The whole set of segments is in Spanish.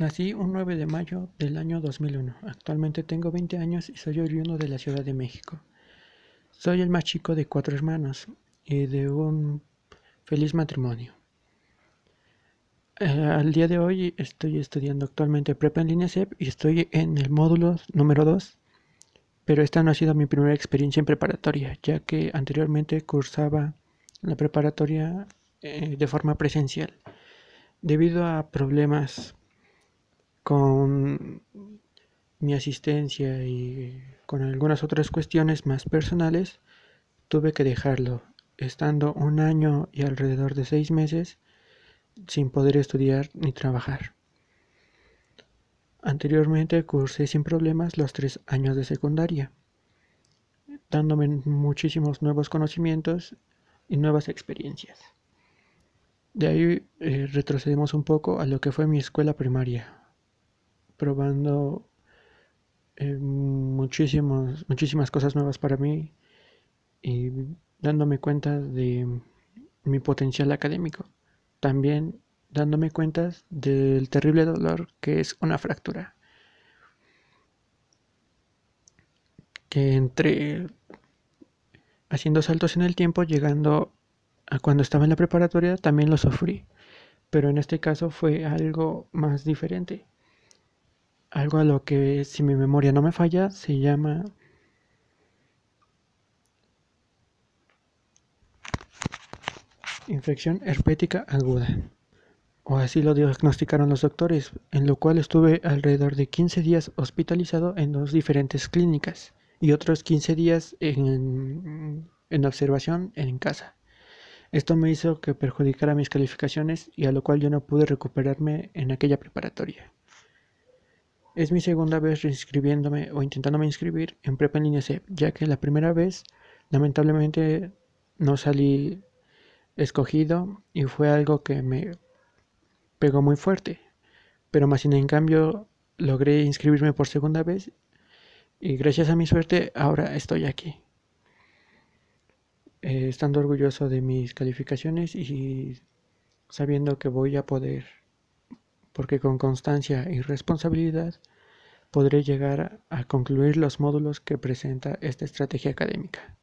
Nací un 9 de mayo del año 2001. Actualmente tengo 20 años y soy oriundo de la Ciudad de México. Soy el más chico de cuatro hermanos y de un feliz matrimonio. Eh, al día de hoy estoy estudiando actualmente prepa en línea CEP y estoy en el módulo número 2, pero esta no ha sido mi primera experiencia en preparatoria, ya que anteriormente cursaba la preparatoria eh, de forma presencial. Debido a problemas con mi asistencia y con algunas otras cuestiones más personales, tuve que dejarlo, estando un año y alrededor de seis meses sin poder estudiar ni trabajar. Anteriormente cursé sin problemas los tres años de secundaria, dándome muchísimos nuevos conocimientos y nuevas experiencias. De ahí eh, retrocedemos un poco a lo que fue mi escuela primaria, probando eh, muchísimas cosas nuevas para mí y dándome cuenta de mi potencial académico. También dándome cuenta del terrible dolor que es una fractura. Que entre haciendo saltos en el tiempo, llegando a cuando estaba en la preparatoria, también lo sufrí. Pero en este caso fue algo más diferente algo a lo que, si mi memoria no me falla, se llama infección herpética aguda. O así lo diagnosticaron los doctores, en lo cual estuve alrededor de 15 días hospitalizado en dos diferentes clínicas y otros 15 días en, en observación en casa. Esto me hizo que perjudicara mis calificaciones y a lo cual yo no pude recuperarme en aquella preparatoria. Es mi segunda vez reinscribiéndome o intentándome inscribir en Prepa en línea C, ya que la primera vez lamentablemente no salí escogido y fue algo que me pegó muy fuerte. Pero más sin en cambio logré inscribirme por segunda vez y gracias a mi suerte ahora estoy aquí. Eh, estando orgulloso de mis calificaciones y sabiendo que voy a poder porque con constancia y responsabilidad podré llegar a concluir los módulos que presenta esta estrategia académica.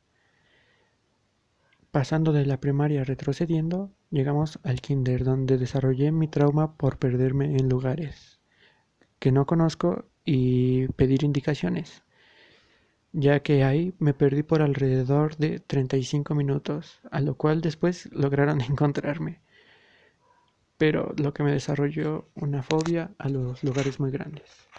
Pasando de la primaria retrocediendo, llegamos al kinder donde desarrollé mi trauma por perderme en lugares que no conozco y pedir indicaciones, ya que ahí me perdí por alrededor de 35 minutos, a lo cual después lograron encontrarme pero lo que me desarrolló una fobia a los lugares muy grandes.